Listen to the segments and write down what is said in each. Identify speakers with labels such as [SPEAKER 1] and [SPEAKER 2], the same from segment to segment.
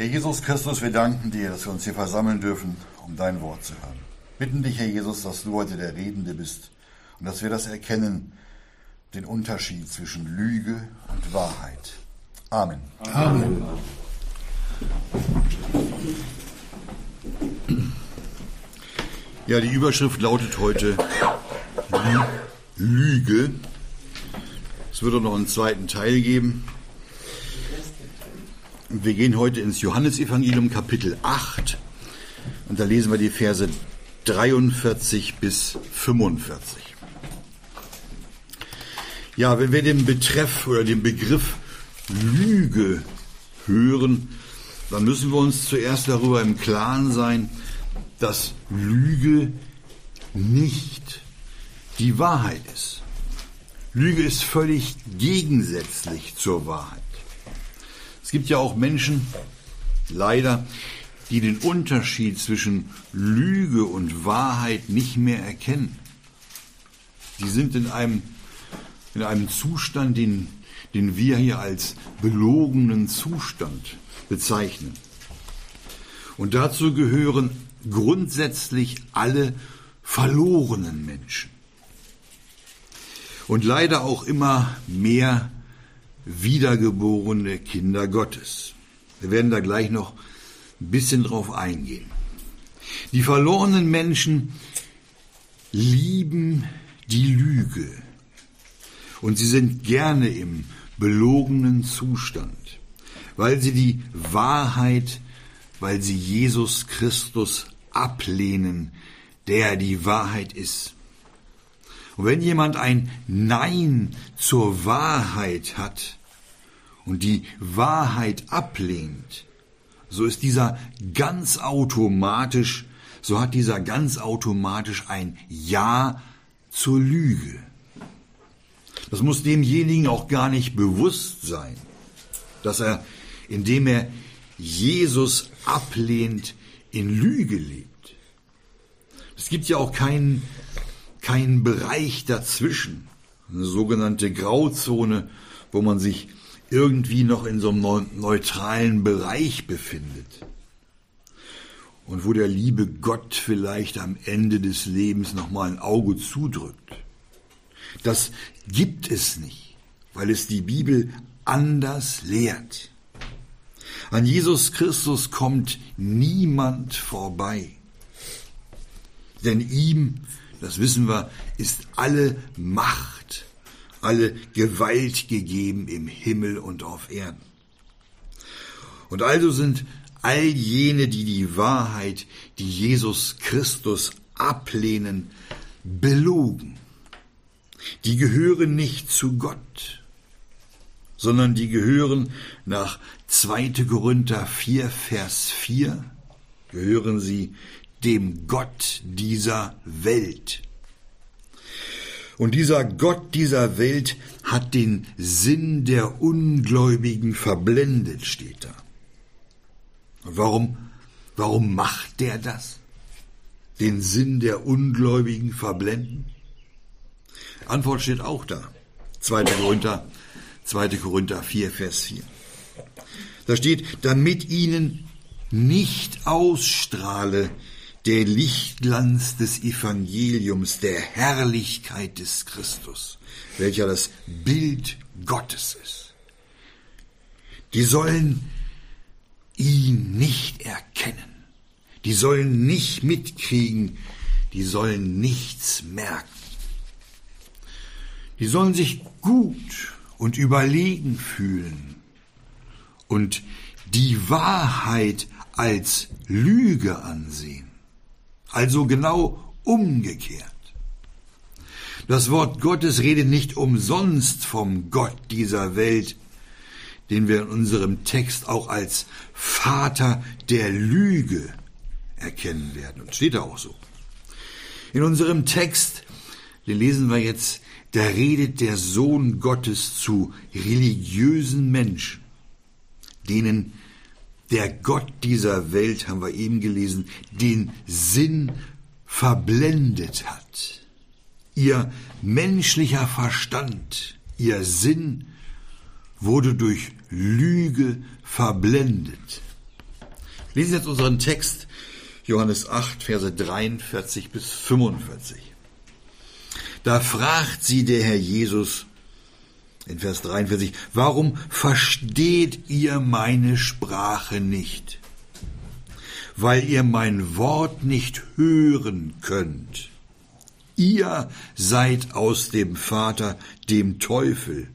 [SPEAKER 1] Herr Jesus Christus, wir danken dir, dass wir uns hier versammeln dürfen, um dein Wort zu hören. Bitten dich, Herr Jesus, dass du heute der Redende bist und dass wir das erkennen, den Unterschied zwischen Lüge und Wahrheit. Amen. Amen. Ja, die Überschrift lautet heute Lüge. Es wird auch noch einen zweiten Teil geben. Wir gehen heute ins Johannesevangelium Kapitel 8 und da lesen wir die Verse 43 bis 45. Ja, wenn wir den Betreff oder den Begriff Lüge hören, dann müssen wir uns zuerst darüber im Klaren sein, dass Lüge nicht die Wahrheit ist. Lüge ist völlig gegensätzlich zur Wahrheit. Es gibt ja auch Menschen, leider, die den Unterschied zwischen Lüge und Wahrheit nicht mehr erkennen. Die sind in einem, in einem Zustand, den, den wir hier als belogenen Zustand bezeichnen. Und dazu gehören grundsätzlich alle verlorenen Menschen. Und leider auch immer mehr wiedergeborene Kinder Gottes. Wir werden da gleich noch ein bisschen drauf eingehen. Die verlorenen Menschen lieben die Lüge und sie sind gerne im belogenen Zustand, weil sie die Wahrheit, weil sie Jesus Christus ablehnen, der die Wahrheit ist. Und wenn jemand ein Nein zur Wahrheit hat und die Wahrheit ablehnt, so ist dieser ganz automatisch, so hat dieser ganz automatisch ein Ja zur Lüge. Das muss demjenigen auch gar nicht bewusst sein, dass er, indem er Jesus ablehnt, in Lüge lebt. Es gibt ja auch keinen keinen Bereich dazwischen, eine sogenannte Grauzone, wo man sich irgendwie noch in so einem neutralen Bereich befindet. Und wo der liebe Gott vielleicht am Ende des Lebens nochmal ein Auge zudrückt. Das gibt es nicht, weil es die Bibel anders lehrt. An Jesus Christus kommt niemand vorbei. Denn ihm das wissen wir, ist alle Macht, alle Gewalt gegeben im Himmel und auf Erden. Und also sind all jene, die die Wahrheit, die Jesus Christus ablehnen, belogen. Die gehören nicht zu Gott, sondern die gehören nach 2. Korinther 4, Vers 4, gehören sie dem Gott dieser Welt. Und dieser Gott dieser Welt hat den Sinn der Ungläubigen verblendet, steht da. Und warum, warum macht der das? Den Sinn der Ungläubigen verblenden? Antwort steht auch da. 2. Korinther, 2. Korinther 4, Vers 4. Da steht, damit ihnen nicht ausstrahle der Lichtglanz des Evangeliums, der Herrlichkeit des Christus, welcher das Bild Gottes ist. Die sollen ihn nicht erkennen, die sollen nicht mitkriegen, die sollen nichts merken. Die sollen sich gut und überlegen fühlen und die Wahrheit als Lüge ansehen. Also genau umgekehrt. Das Wort Gottes redet nicht umsonst vom Gott dieser Welt, den wir in unserem Text auch als Vater der Lüge erkennen werden. Und steht da auch so. In unserem Text, den lesen wir jetzt, da redet der Sohn Gottes zu religiösen Menschen, denen der Gott dieser Welt, haben wir eben gelesen, den Sinn verblendet hat. Ihr menschlicher Verstand, ihr Sinn wurde durch Lüge verblendet. Lesen jetzt unseren Text, Johannes 8, Verse 43 bis 45. Da fragt sie der Herr Jesus in Vers 43, warum versteht ihr meine Sprache nicht? Weil ihr mein Wort nicht hören könnt. Ihr seid aus dem Vater, dem Teufel,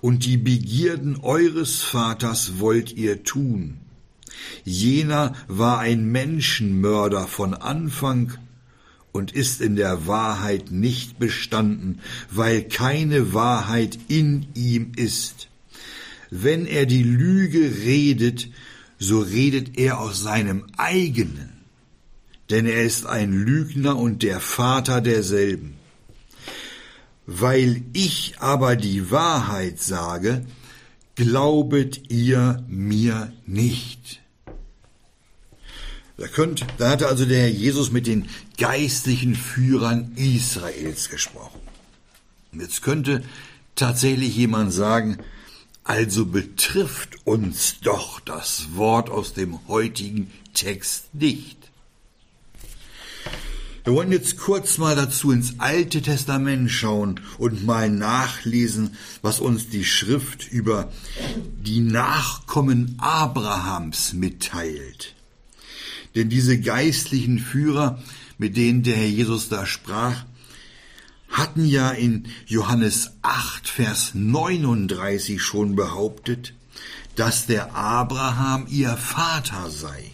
[SPEAKER 1] und die Begierden eures Vaters wollt ihr tun. Jener war ein Menschenmörder von Anfang und ist in der Wahrheit nicht bestanden, weil keine Wahrheit in ihm ist. Wenn er die Lüge redet, so redet er aus seinem eigenen, denn er ist ein Lügner und der Vater derselben. Weil ich aber die Wahrheit sage, glaubet ihr mir nicht. Da, könnt, da hatte also der Herr Jesus mit den geistlichen Führern Israels gesprochen. Und jetzt könnte tatsächlich jemand sagen, also betrifft uns doch das Wort aus dem heutigen Text nicht. Wir wollen jetzt kurz mal dazu ins Alte Testament schauen und mal nachlesen, was uns die Schrift über die Nachkommen Abrahams mitteilt. Denn diese geistlichen Führer, mit denen der Herr Jesus da sprach, hatten ja in Johannes 8, Vers 39 schon behauptet, dass der Abraham ihr Vater sei.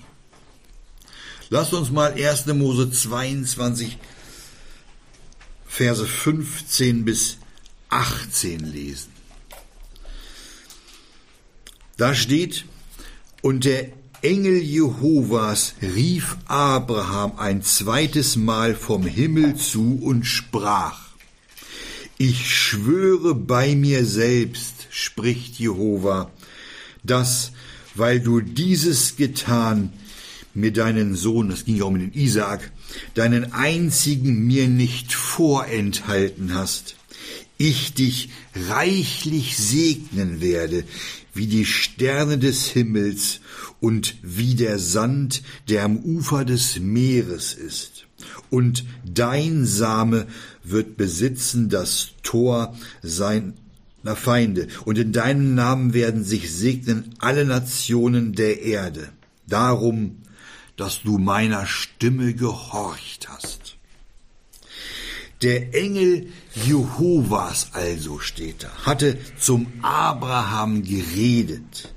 [SPEAKER 1] Lasst uns mal 1. Mose 22, Verse 15 bis 18 lesen. Da steht, und der Engel Jehovas rief Abraham ein zweites Mal vom Himmel zu und sprach, Ich schwöre bei mir selbst, spricht Jehova, dass, weil du dieses getan, mir deinen Sohn, das ging ja um den Isaak, deinen einzigen mir nicht vorenthalten hast, ich dich reichlich segnen werde, wie die Sterne des Himmels und wie der Sand, der am Ufer des Meeres ist. Und dein Same wird besitzen das Tor seiner Feinde, und in deinem Namen werden sich segnen alle Nationen der Erde. Darum, dass du meiner Stimme gehorcht hast. Der Engel Jehovas also steht da, hatte zum Abraham geredet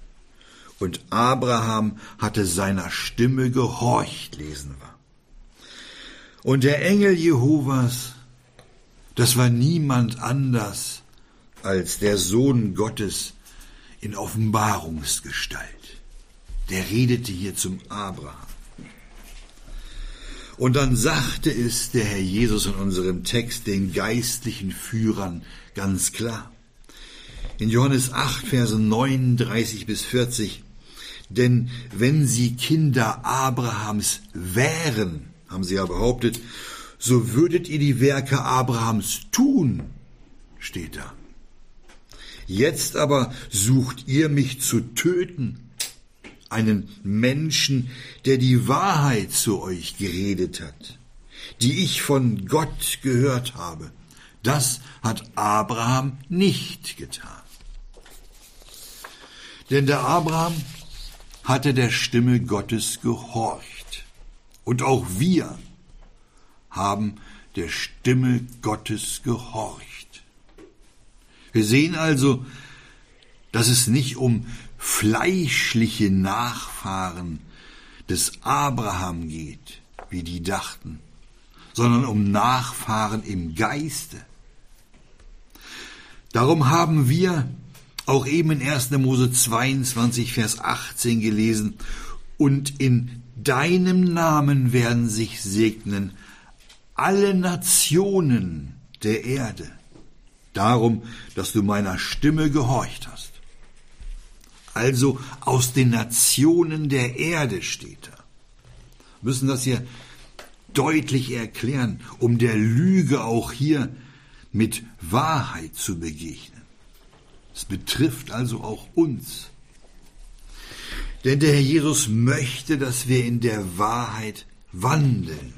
[SPEAKER 1] und Abraham hatte seiner Stimme gehorcht, lesen wir. Und der Engel Jehovas, das war niemand anders als der Sohn Gottes in Offenbarungsgestalt. Der redete hier zum Abraham. Und dann sagte es der Herr Jesus in unserem Text den geistlichen Führern ganz klar. In Johannes 8, Verse 39 bis 40, denn wenn sie Kinder Abrahams wären, haben sie ja behauptet, so würdet ihr die Werke Abrahams tun, steht da. Jetzt aber sucht ihr mich zu töten, einen Menschen, der die Wahrheit zu euch geredet hat, die ich von Gott gehört habe. Das hat Abraham nicht getan. Denn der Abraham hatte der Stimme Gottes gehorcht. Und auch wir haben der Stimme Gottes gehorcht. Wir sehen also, dass es nicht um fleischliche Nachfahren des Abraham geht, wie die dachten, sondern um Nachfahren im Geiste. Darum haben wir auch eben in 1. Mose 22, Vers 18 gelesen, und in deinem Namen werden sich segnen alle Nationen der Erde, darum, dass du meiner Stimme gehorcht hast. Also aus den Nationen der Erde steht da. Wir müssen das hier deutlich erklären, um der Lüge auch hier mit Wahrheit zu begegnen. Es betrifft also auch uns. Denn der Herr Jesus möchte, dass wir in der Wahrheit wandeln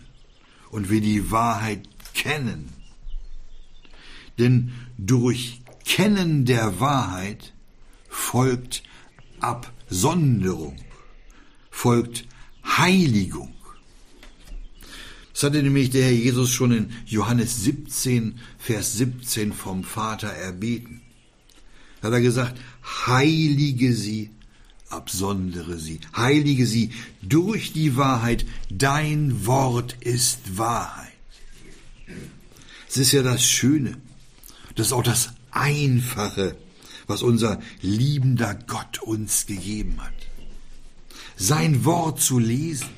[SPEAKER 1] und wir die Wahrheit kennen. Denn durch Kennen der Wahrheit folgt Absonderung, folgt Heiligung. Das hatte nämlich der Herr Jesus schon in Johannes 17, Vers 17 vom Vater erbeten. Da hat er gesagt, heilige sie, absondere sie, heilige sie durch die Wahrheit, dein Wort ist Wahrheit. Es ist ja das Schöne, das ist auch das Einfache, was unser liebender Gott uns gegeben hat. Sein Wort zu lesen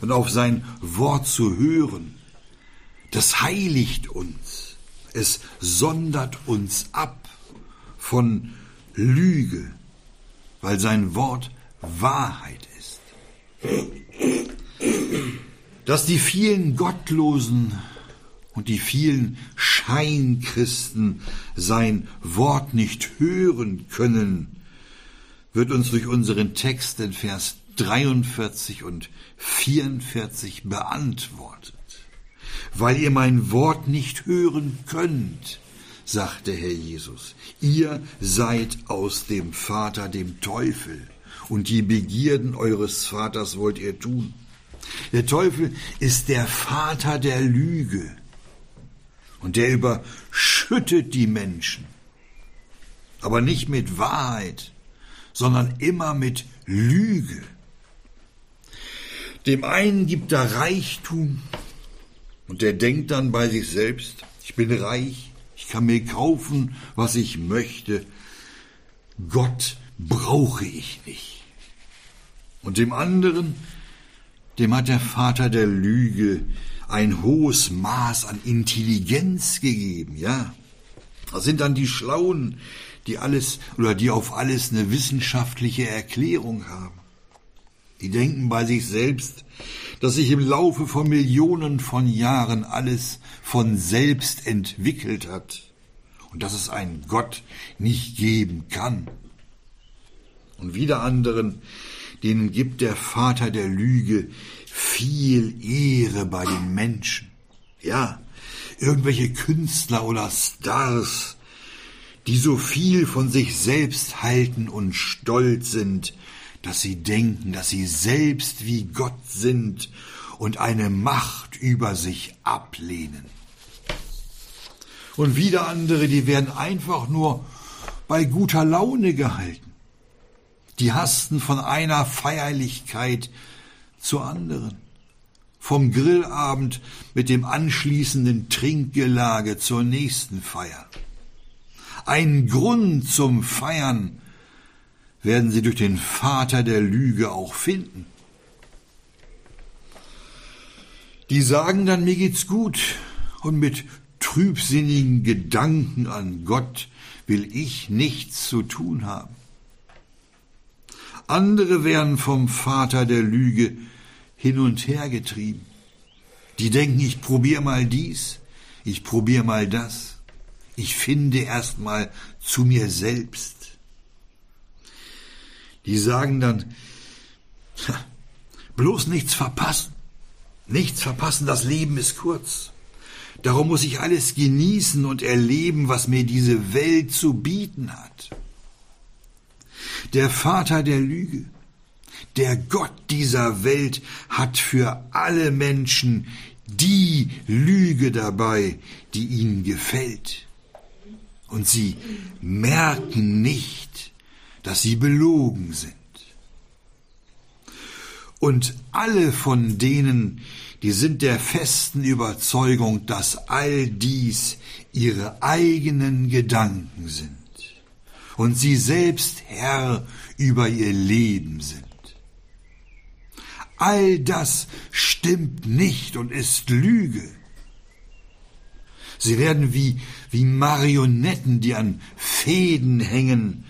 [SPEAKER 1] und auf sein Wort zu hören, das heiligt uns. Es sondert uns ab von Lüge, weil sein Wort Wahrheit ist. Dass die vielen Gottlosen und die vielen Scheinkristen sein Wort nicht hören können, wird uns durch unseren Text in Vers 43 und 44 beantwortet. Weil ihr mein Wort nicht hören könnt, sagte Herr Jesus, ihr seid aus dem Vater, dem Teufel, und die Begierden eures Vaters wollt ihr tun. Der Teufel ist der Vater der Lüge, und der überschüttet die Menschen, aber nicht mit Wahrheit, sondern immer mit Lüge. Dem einen gibt er Reichtum und der denkt dann bei sich selbst, ich bin reich, ich kann mir kaufen, was ich möchte, Gott brauche ich nicht. Und dem anderen, dem hat der Vater der Lüge ein hohes Maß an Intelligenz gegeben, ja. Das sind dann die Schlauen, die alles oder die auf alles eine wissenschaftliche Erklärung haben. Die denken bei sich selbst, dass sich im Laufe von Millionen von Jahren alles von selbst entwickelt hat und dass es einen Gott nicht geben kann. Und wieder anderen, denen gibt der Vater der Lüge viel Ehre bei den Menschen. Ja, irgendwelche Künstler oder Stars, die so viel von sich selbst halten und stolz sind, dass sie denken, dass sie selbst wie Gott sind und eine Macht über sich ablehnen. Und wieder andere, die werden einfach nur bei guter Laune gehalten. Die hasten von einer Feierlichkeit zur anderen. Vom Grillabend mit dem anschließenden Trinkgelage zur nächsten Feier. Ein Grund zum Feiern werden sie durch den Vater der Lüge auch finden. Die sagen dann, mir geht's gut und mit trübsinnigen Gedanken an Gott will ich nichts zu tun haben. Andere werden vom Vater der Lüge hin und her getrieben. Die denken, ich probier mal dies, ich probier mal das, ich finde erst mal zu mir selbst. Die sagen dann, bloß nichts verpassen, nichts verpassen, das Leben ist kurz. Darum muss ich alles genießen und erleben, was mir diese Welt zu bieten hat der Vater der Lüge. Der Gott dieser Welt hat für alle Menschen die Lüge dabei, die ihnen gefällt. Und sie merken nicht, dass sie belogen sind. Und alle von denen, die sind der festen Überzeugung, dass all dies ihre eigenen Gedanken sind und sie selbst Herr über ihr Leben sind. All das stimmt nicht und ist Lüge. Sie werden wie, wie Marionetten, die an Fäden hängen,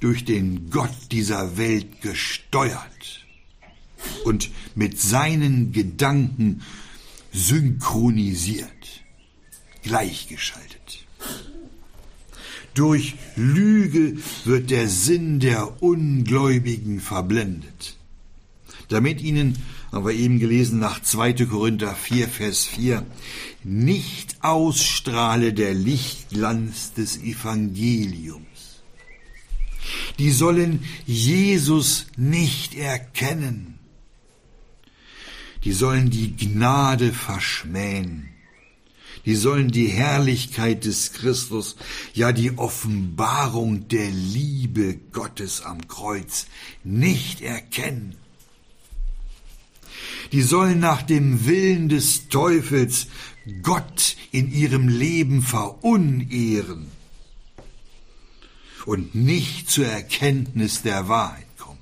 [SPEAKER 1] durch den Gott dieser Welt gesteuert und mit seinen Gedanken synchronisiert, gleichgeschaltet. Durch Lüge wird der Sinn der Ungläubigen verblendet. Damit ihnen, haben wir eben gelesen nach 2. Korinther 4, Vers 4, nicht ausstrahle der Lichtglanz des Evangeliums. Die sollen Jesus nicht erkennen. Die sollen die Gnade verschmähen die sollen die Herrlichkeit des Christus, ja die Offenbarung der Liebe Gottes am Kreuz nicht erkennen. Die sollen nach dem Willen des Teufels Gott in ihrem Leben verunehren und nicht zur Erkenntnis der Wahrheit kommen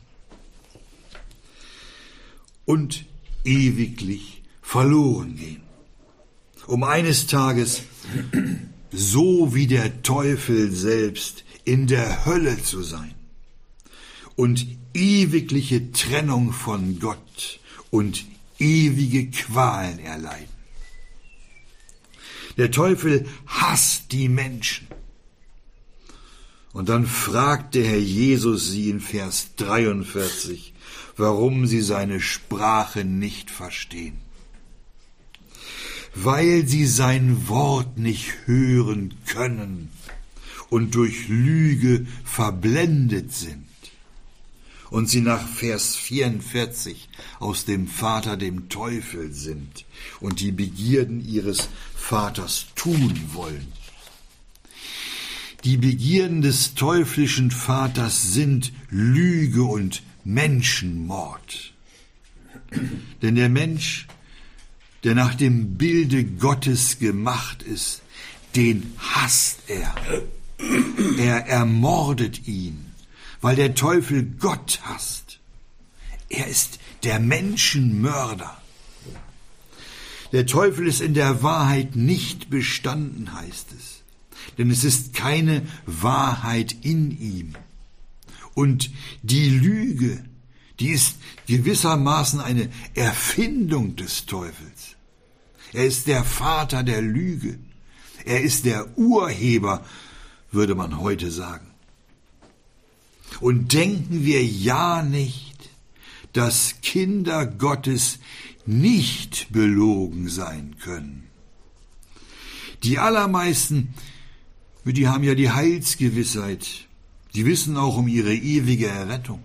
[SPEAKER 1] und ewiglich verloren gehen um eines Tages so wie der Teufel selbst in der Hölle zu sein und ewigliche Trennung von Gott und ewige Qualen erleiden. Der Teufel hasst die Menschen. Und dann fragt der Herr Jesus sie in Vers 43, warum sie seine Sprache nicht verstehen weil sie sein Wort nicht hören können und durch Lüge verblendet sind. Und sie nach Vers 44 aus dem Vater dem Teufel sind und die Begierden ihres Vaters tun wollen. Die Begierden des teuflischen Vaters sind Lüge und Menschenmord. Denn der Mensch der nach dem Bilde Gottes gemacht ist, den hasst er. Er ermordet ihn, weil der Teufel Gott hasst. Er ist der Menschenmörder. Der Teufel ist in der Wahrheit nicht bestanden, heißt es. Denn es ist keine Wahrheit in ihm. Und die Lüge, die ist gewissermaßen eine Erfindung des Teufels. Er ist der Vater der Lüge. Er ist der Urheber, würde man heute sagen. Und denken wir ja nicht, dass Kinder Gottes nicht belogen sein können. Die allermeisten, die haben ja die Heilsgewissheit, die wissen auch um ihre ewige Errettung.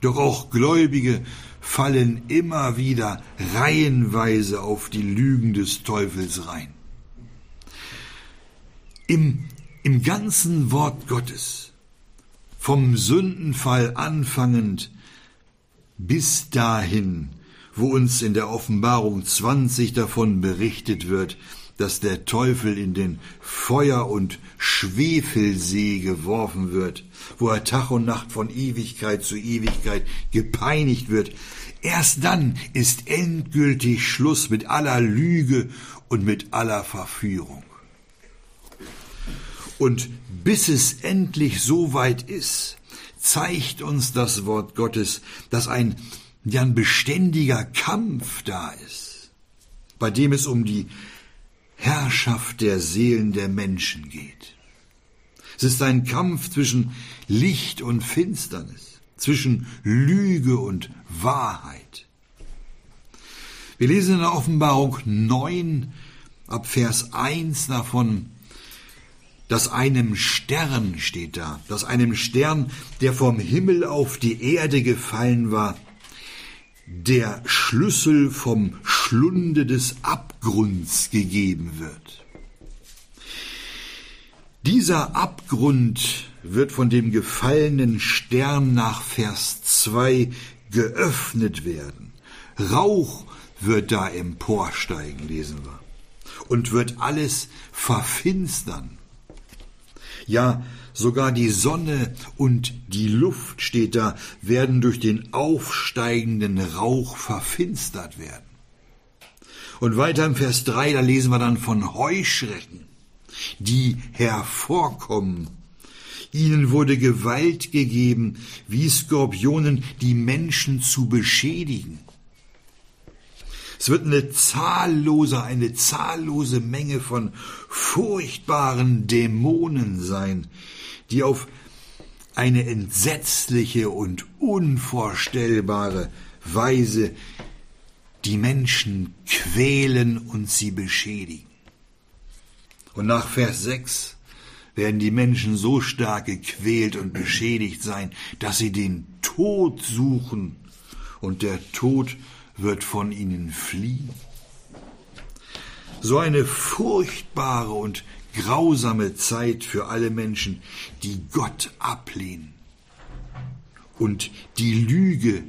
[SPEAKER 1] Doch auch Gläubige fallen immer wieder reihenweise auf die Lügen des Teufels rein. Im, im ganzen Wort Gottes, vom Sündenfall anfangend bis dahin, wo uns in der Offenbarung 20 davon berichtet wird, dass der Teufel in den Feuer- und Schwefelsee geworfen wird, wo er Tag und Nacht von Ewigkeit zu Ewigkeit gepeinigt wird. Erst dann ist endgültig Schluss mit aller Lüge und mit aller Verführung. Und bis es endlich so weit ist, zeigt uns das Wort Gottes, dass ein, ja, ein beständiger Kampf da ist, bei dem es um die Herrschaft der Seelen der Menschen geht. Es ist ein Kampf zwischen Licht und Finsternis, zwischen Lüge und Wahrheit. Wir lesen in der Offenbarung 9 ab Vers 1 davon, dass einem Stern steht da, dass einem Stern, der vom Himmel auf die Erde gefallen war, der Schlüssel vom Schlunde des Abgrunds gegeben wird. Dieser Abgrund wird von dem gefallenen Stern nach Vers 2 geöffnet werden. Rauch wird da emporsteigen, lesen wir, und wird alles verfinstern. Ja, sogar die Sonne und die Luft, steht da, werden durch den aufsteigenden Rauch verfinstert werden. Und weiter im Vers 3, da lesen wir dann von Heuschrecken, die hervorkommen. Ihnen wurde Gewalt gegeben, wie Skorpionen die Menschen zu beschädigen. Es wird eine zahllose, eine zahllose Menge von furchtbaren Dämonen sein, die auf eine entsetzliche und unvorstellbare Weise die Menschen quälen und sie beschädigen. Und nach Vers 6 werden die Menschen so stark gequält und beschädigt sein, dass sie den Tod suchen und der Tod wird von ihnen fliehen. So eine furchtbare und grausame Zeit für alle Menschen, die Gott ablehnen und die Lüge,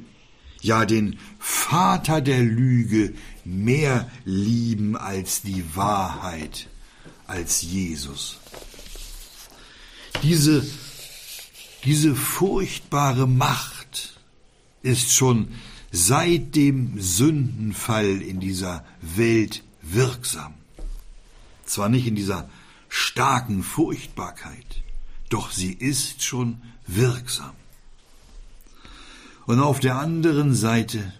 [SPEAKER 1] ja den Vater der Lüge mehr lieben als die Wahrheit, als Jesus. Diese, diese furchtbare Macht ist schon seit dem Sündenfall in dieser Welt wirksam. Zwar nicht in dieser starken Furchtbarkeit, doch sie ist schon wirksam. Und auf der anderen Seite,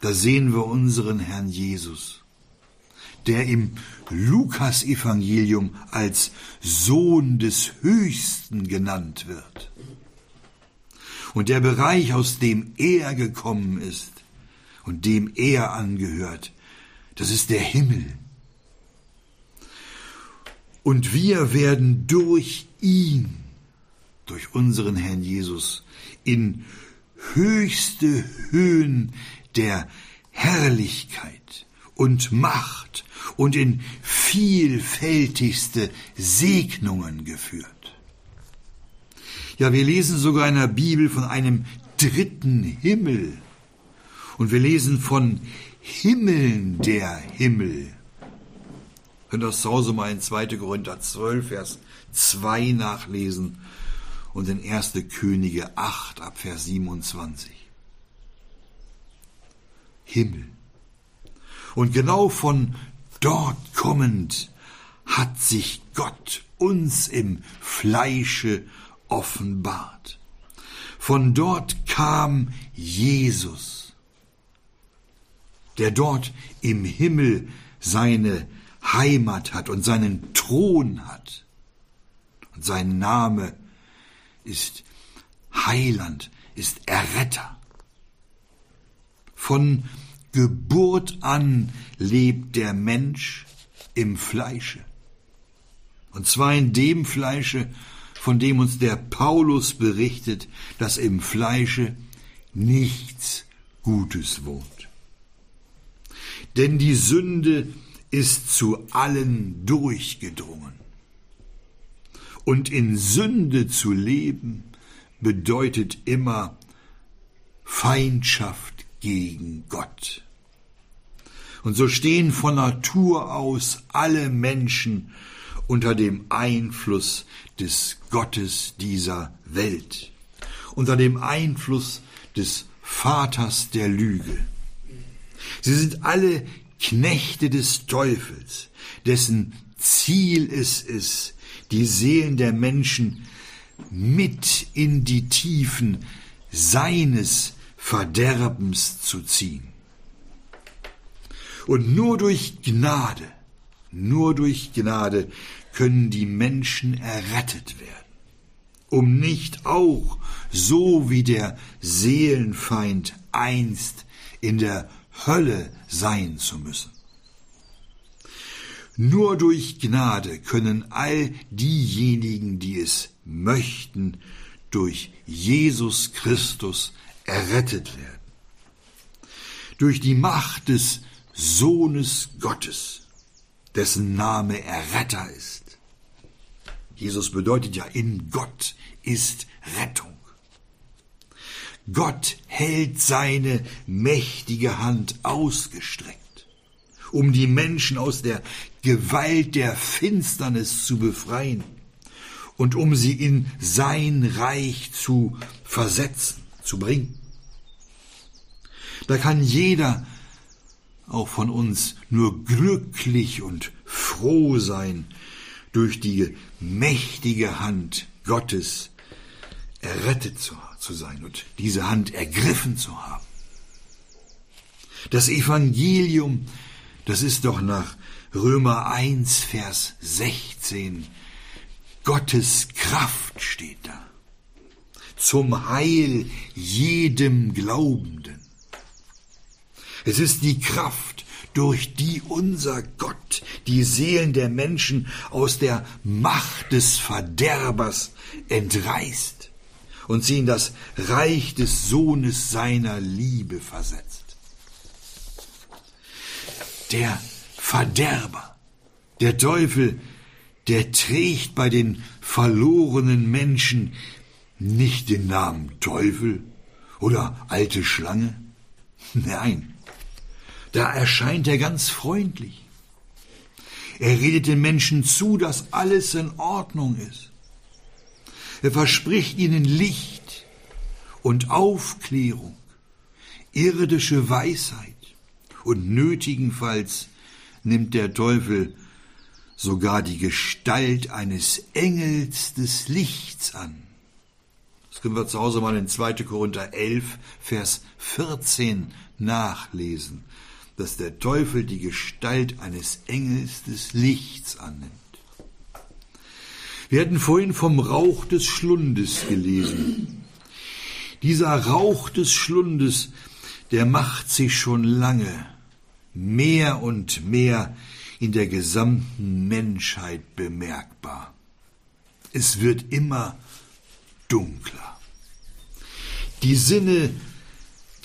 [SPEAKER 1] da sehen wir unseren Herrn Jesus, der im Lukasevangelium als Sohn des Höchsten genannt wird. Und der Bereich, aus dem er gekommen ist und dem er angehört, das ist der Himmel. Und wir werden durch ihn, durch unseren Herrn Jesus, in höchste Höhen der Herrlichkeit und Macht und in vielfältigste Segnungen geführt. Ja, wir lesen sogar in der Bibel von einem dritten Himmel. Und wir lesen von Himmeln der Himmel. Könnt das zu Hause mal in 2. Korinther 12, Vers 2 nachlesen und in 1. Könige 8 ab Vers 27. Himmel. Und genau von dort kommend hat sich Gott uns im Fleische offenbart. Von dort kam Jesus, der dort im Himmel seine Heimat hat und seinen Thron hat. Und sein Name ist Heiland, ist Erretter. Von Geburt an lebt der Mensch im Fleische. Und zwar in dem Fleische, von dem uns der Paulus berichtet, dass im Fleische nichts Gutes wohnt. Denn die Sünde ist zu allen durchgedrungen. Und in Sünde zu leben bedeutet immer Feindschaft gegen Gott. Und so stehen von Natur aus alle Menschen unter dem Einfluss des Gottes dieser Welt, unter dem Einfluss des Vaters der Lüge. Sie sind alle Knechte des Teufels, dessen Ziel es ist, die Seelen der Menschen mit in die Tiefen seines Verderbens zu ziehen. Und nur durch Gnade, nur durch Gnade können die Menschen errettet werden, um nicht auch so wie der Seelenfeind einst in der Hölle sein zu müssen. Nur durch Gnade können all diejenigen, die es möchten, durch Jesus Christus errettet werden. Durch die Macht des Sohnes Gottes, dessen Name Erretter ist. Jesus bedeutet ja, in Gott ist Rettung. Gott hält seine mächtige Hand ausgestreckt, um die Menschen aus der Gewalt der Finsternis zu befreien und um sie in sein Reich zu versetzen, zu bringen. Da kann jeder auch von uns nur glücklich und froh sein, durch die mächtige Hand Gottes errettet zu, zu sein und diese Hand ergriffen zu haben. Das Evangelium, das ist doch nach Römer 1, Vers 16. Gottes Kraft steht da. Zum Heil jedem Glaubenden. Es ist die Kraft, durch die unser Gott die Seelen der Menschen aus der Macht des Verderbers entreißt und sie in das Reich des Sohnes seiner Liebe versetzt. Der Verderber, der Teufel, der trägt bei den verlorenen Menschen nicht den Namen Teufel oder alte Schlange. Nein, da erscheint er ganz freundlich. Er redet den Menschen zu, dass alles in Ordnung ist. Er verspricht ihnen Licht und Aufklärung, irdische Weisheit und nötigenfalls nimmt der Teufel sogar die Gestalt eines Engels des Lichts an. Das können wir zu Hause mal in 2. Korinther 11, Vers 14 nachlesen dass der Teufel die Gestalt eines Engels des Lichts annimmt. Wir hatten vorhin vom Rauch des Schlundes gelesen. Dieser Rauch des Schlundes, der macht sich schon lange mehr und mehr in der gesamten Menschheit bemerkbar. Es wird immer dunkler. Die Sinne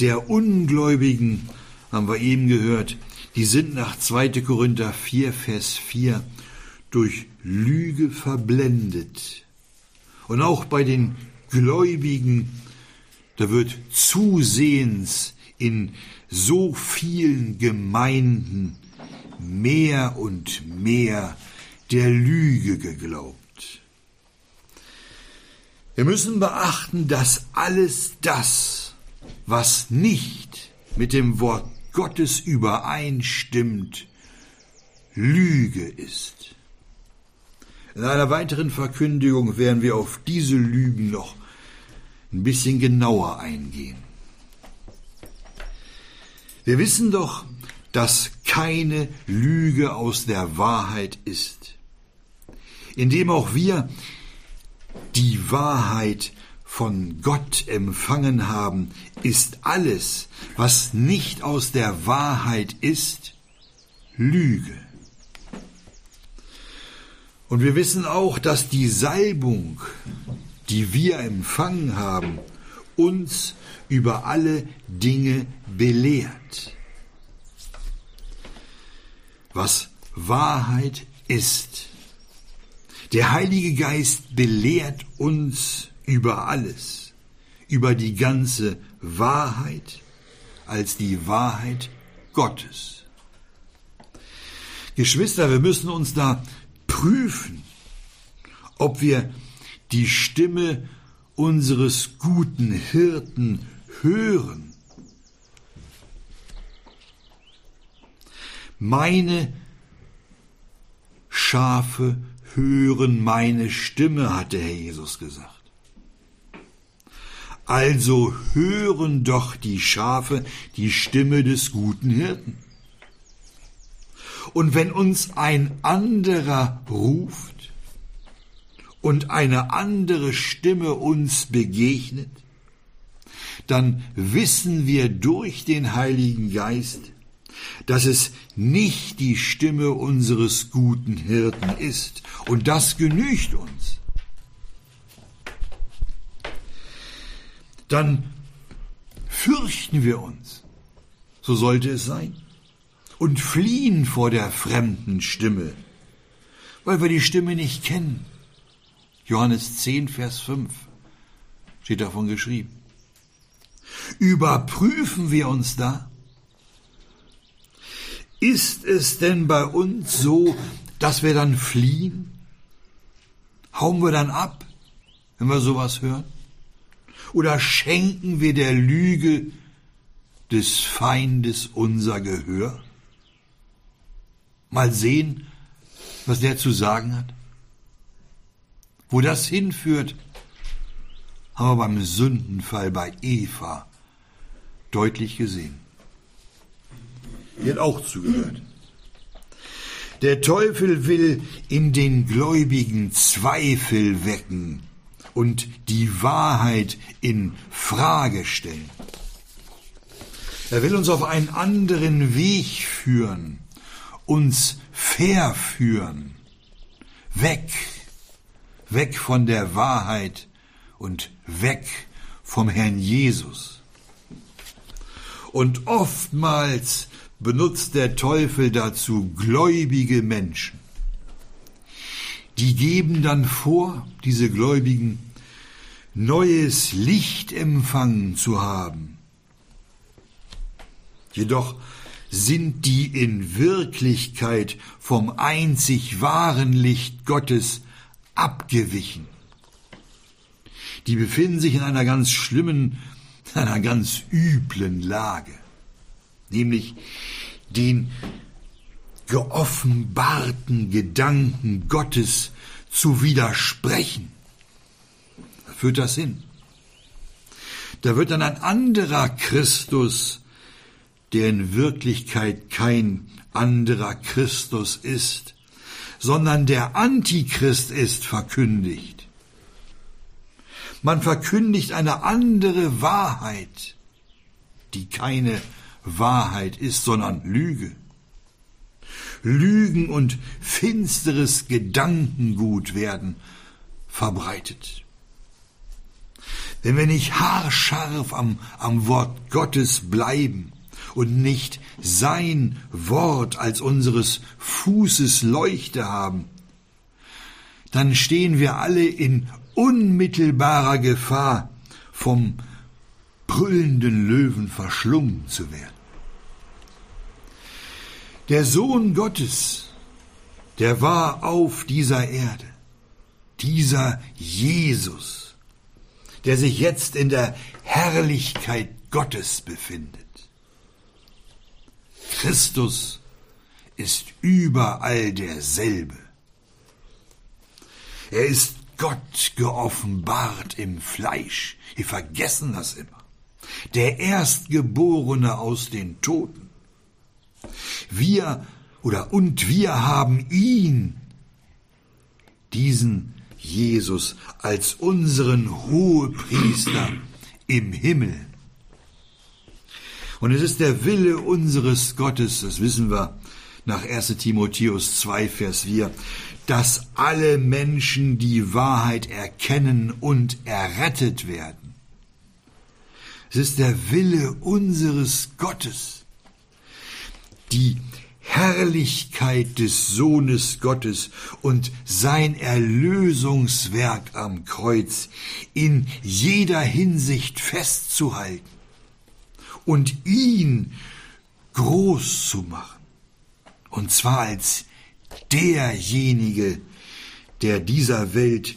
[SPEAKER 1] der Ungläubigen haben wir eben gehört, die sind nach 2. Korinther 4, Vers 4 durch Lüge verblendet. Und auch bei den Gläubigen, da wird zusehends in so vielen Gemeinden mehr und mehr der Lüge geglaubt. Wir müssen beachten, dass alles das, was nicht mit dem Wort Gottes übereinstimmt, Lüge ist. In einer weiteren Verkündigung werden wir auf diese Lügen noch ein bisschen genauer eingehen. Wir wissen doch, dass keine Lüge aus der Wahrheit ist, indem auch wir die Wahrheit von Gott empfangen haben, ist alles, was nicht aus der Wahrheit ist, Lüge. Und wir wissen auch, dass die Salbung, die wir empfangen haben, uns über alle Dinge belehrt. Was Wahrheit ist. Der Heilige Geist belehrt uns über alles, über die ganze Wahrheit als die Wahrheit Gottes. Geschwister, wir müssen uns da prüfen, ob wir die Stimme unseres guten Hirten hören. Meine Schafe hören meine Stimme, hat der Herr Jesus gesagt. Also hören doch die Schafe die Stimme des guten Hirten. Und wenn uns ein anderer ruft und eine andere Stimme uns begegnet, dann wissen wir durch den Heiligen Geist, dass es nicht die Stimme unseres guten Hirten ist. Und das genügt uns. dann fürchten wir uns, so sollte es sein, und fliehen vor der fremden Stimme, weil wir die Stimme nicht kennen. Johannes 10, Vers 5 steht davon geschrieben. Überprüfen wir uns da? Ist es denn bei uns so, dass wir dann fliehen? Hauen wir dann ab, wenn wir sowas hören? Oder schenken wir der Lüge des Feindes unser Gehör? Mal sehen, was der zu sagen hat. Wo das hinführt, haben wir beim Sündenfall bei Eva deutlich gesehen. Die auch zugehört. Der Teufel will in den Gläubigen Zweifel wecken und die Wahrheit in Frage stellen. Er will uns auf einen anderen Weg führen, uns verführen, weg, weg von der Wahrheit und weg vom Herrn Jesus. Und oftmals benutzt der Teufel dazu gläubige Menschen. Die geben dann vor, diese Gläubigen, neues Licht empfangen zu haben. Jedoch sind die in Wirklichkeit vom einzig wahren Licht Gottes abgewichen. Die befinden sich in einer ganz schlimmen, einer ganz üblen Lage, nämlich den geoffenbarten Gedanken Gottes zu widersprechen. Da führt das hin. Da wird dann ein anderer Christus, der in Wirklichkeit kein anderer Christus ist, sondern der Antichrist ist verkündigt. Man verkündigt eine andere Wahrheit, die keine Wahrheit ist, sondern Lüge. Lügen und finsteres Gedankengut werden verbreitet. Wenn wir nicht haarscharf am, am Wort Gottes bleiben und nicht sein Wort als unseres Fußes Leuchte haben, dann stehen wir alle in unmittelbarer Gefahr, vom brüllenden Löwen verschlungen zu werden. Der Sohn Gottes, der war auf dieser Erde, dieser Jesus, der sich jetzt in der Herrlichkeit Gottes befindet. Christus ist überall derselbe. Er ist Gott geoffenbart im Fleisch. Wir vergessen das immer. Der Erstgeborene aus den Toten. Wir oder und wir haben ihn, diesen Jesus, als unseren Hohepriester im Himmel. Und es ist der Wille unseres Gottes, das wissen wir nach 1 Timotheus 2, Vers 4, dass alle Menschen die Wahrheit erkennen und errettet werden. Es ist der Wille unseres Gottes, die Herrlichkeit des Sohnes Gottes und sein Erlösungswerk am Kreuz in jeder Hinsicht festzuhalten und ihn groß zu machen. Und zwar als derjenige, der dieser Welt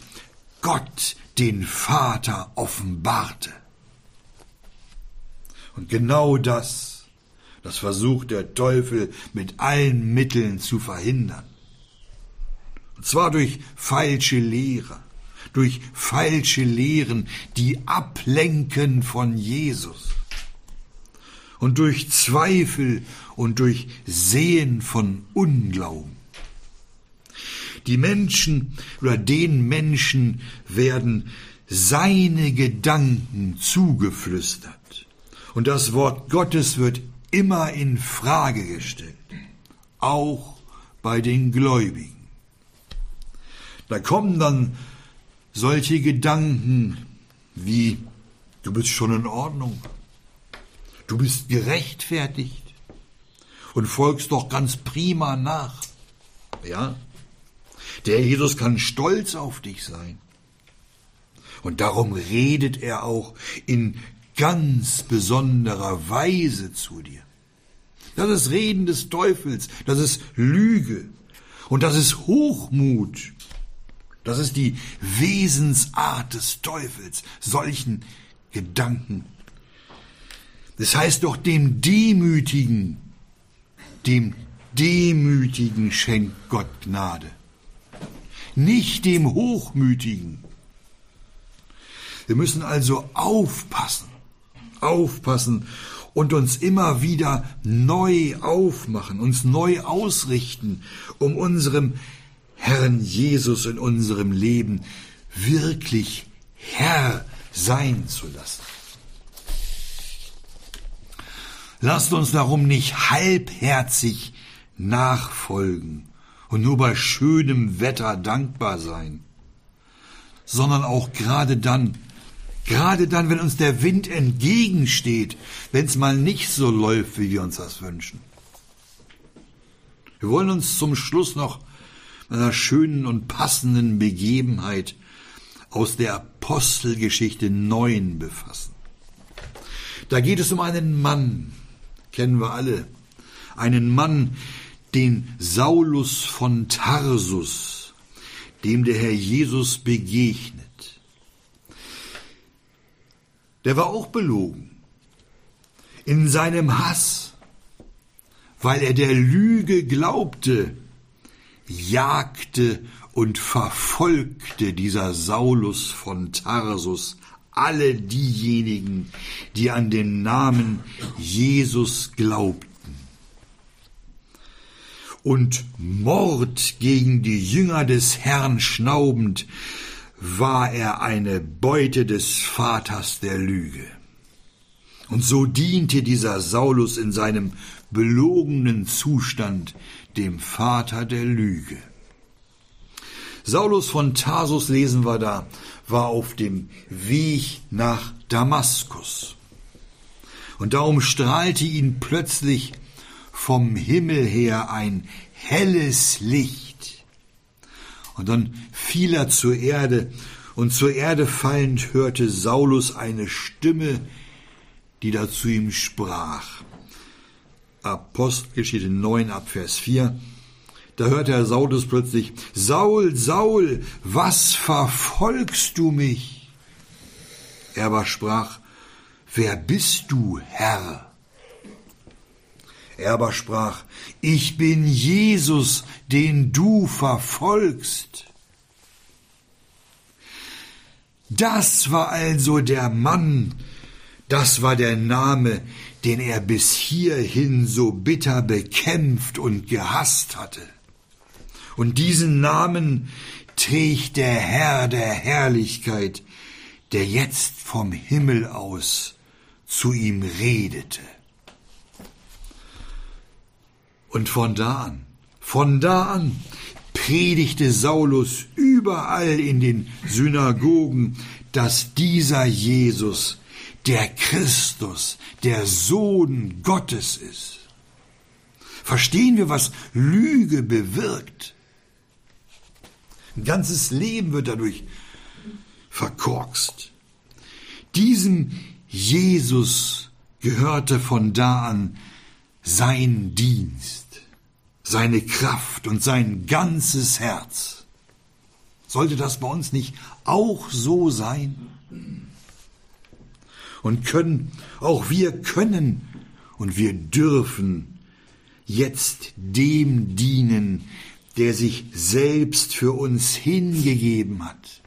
[SPEAKER 1] Gott, den Vater, offenbarte. Und genau das, das versucht der Teufel mit allen Mitteln zu verhindern. Und zwar durch falsche Lehrer, durch falsche Lehren, die ablenken von Jesus. Und durch Zweifel und durch Sehen von Unglauben. Die Menschen oder den Menschen werden seine Gedanken zugeflüstert. Und das Wort Gottes wird immer in Frage gestellt. Auch bei den Gläubigen. Da kommen dann solche Gedanken wie, du bist schon in Ordnung. Du bist gerechtfertigt und folgst doch ganz prima nach. Ja, der Jesus kann stolz auf dich sein. Und darum redet er auch in ganz besonderer Weise zu dir. Das ist Reden des Teufels, das ist Lüge und das ist Hochmut. Das ist die Wesensart des Teufels, solchen Gedanken. Das heißt doch dem Demütigen, dem Demütigen schenkt Gott Gnade nicht dem Hochmütigen. Wir müssen also aufpassen, aufpassen und uns immer wieder neu aufmachen, uns neu ausrichten, um unserem Herrn Jesus in unserem Leben wirklich Herr sein zu lassen. Lasst uns darum nicht halbherzig nachfolgen und nur bei schönem Wetter dankbar sein, sondern auch gerade dann, gerade dann, wenn uns der Wind entgegensteht, wenn es mal nicht so läuft, wie wir uns das wünschen. Wir wollen uns zum Schluss noch einer schönen und passenden Begebenheit aus der Apostelgeschichte 9 befassen. Da geht es um einen Mann, kennen wir alle, einen Mann, den Saulus von Tarsus, dem der Herr Jesus begegnet. Der war auch belogen in seinem Hass, weil er der Lüge glaubte, jagte und verfolgte dieser Saulus von Tarsus alle diejenigen, die an den Namen Jesus glaubten. Und Mord gegen die Jünger des Herrn schnaubend, war er eine Beute des Vaters der Lüge. Und so diente dieser Saulus in seinem belogenen Zustand dem Vater der Lüge. Saulus von Tarsus lesen wir da, war auf dem Weg nach Damaskus. Und darum strahlte ihn plötzlich vom Himmel her ein helles Licht. Und dann fiel er zur Erde, und zur Erde fallend hörte Saulus eine Stimme, die da zu ihm sprach. Apostelgeschichte 9 ab Vers 4. Da hörte Herr Saulus plötzlich, Saul, Saul, was verfolgst du mich? Er aber sprach, Wer bist du, Herr? Er aber sprach, Ich bin Jesus, den du verfolgst. Das war also der Mann, das war der Name, den er bis hierhin so bitter bekämpft und gehasst hatte. Und diesen Namen trägt der Herr der Herrlichkeit, der jetzt vom Himmel aus zu ihm redete. Und von da an, von da an predigte Saulus überall in den Synagogen, dass dieser Jesus der Christus, der Sohn Gottes ist. Verstehen wir, was Lüge bewirkt? Ein ganzes Leben wird dadurch verkorkst. Diesem Jesus gehörte von da an sein Dienst, seine Kraft und sein ganzes Herz. Sollte das bei uns nicht auch so sein? Und können, auch wir können und wir dürfen jetzt dem dienen, der sich selbst für uns hingegeben hat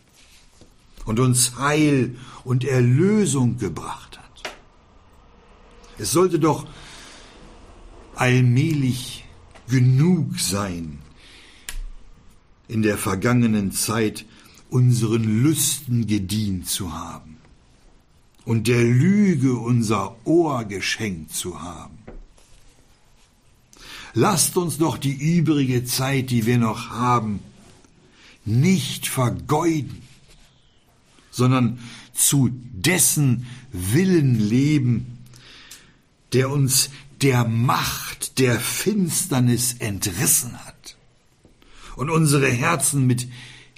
[SPEAKER 1] und uns Heil und Erlösung gebracht hat. Es sollte doch allmählich genug sein, in der vergangenen Zeit unseren Lüsten gedient zu haben und der Lüge unser Ohr geschenkt zu haben. Lasst uns doch die übrige Zeit, die wir noch haben, nicht vergeuden, sondern zu dessen Willen leben, der uns der Macht der Finsternis entrissen hat und unsere Herzen mit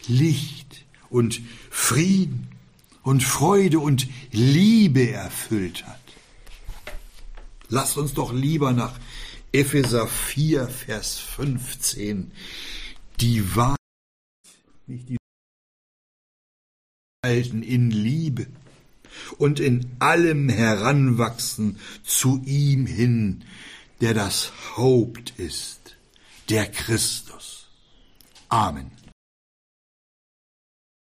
[SPEAKER 1] Licht und Frieden und Freude und Liebe erfüllt hat. Lasst uns doch lieber nach Epheser 4, Vers 15. Die Wahrheit, nicht die halten in Liebe und in allem heranwachsen zu ihm hin, der das Haupt ist, der Christus. Amen.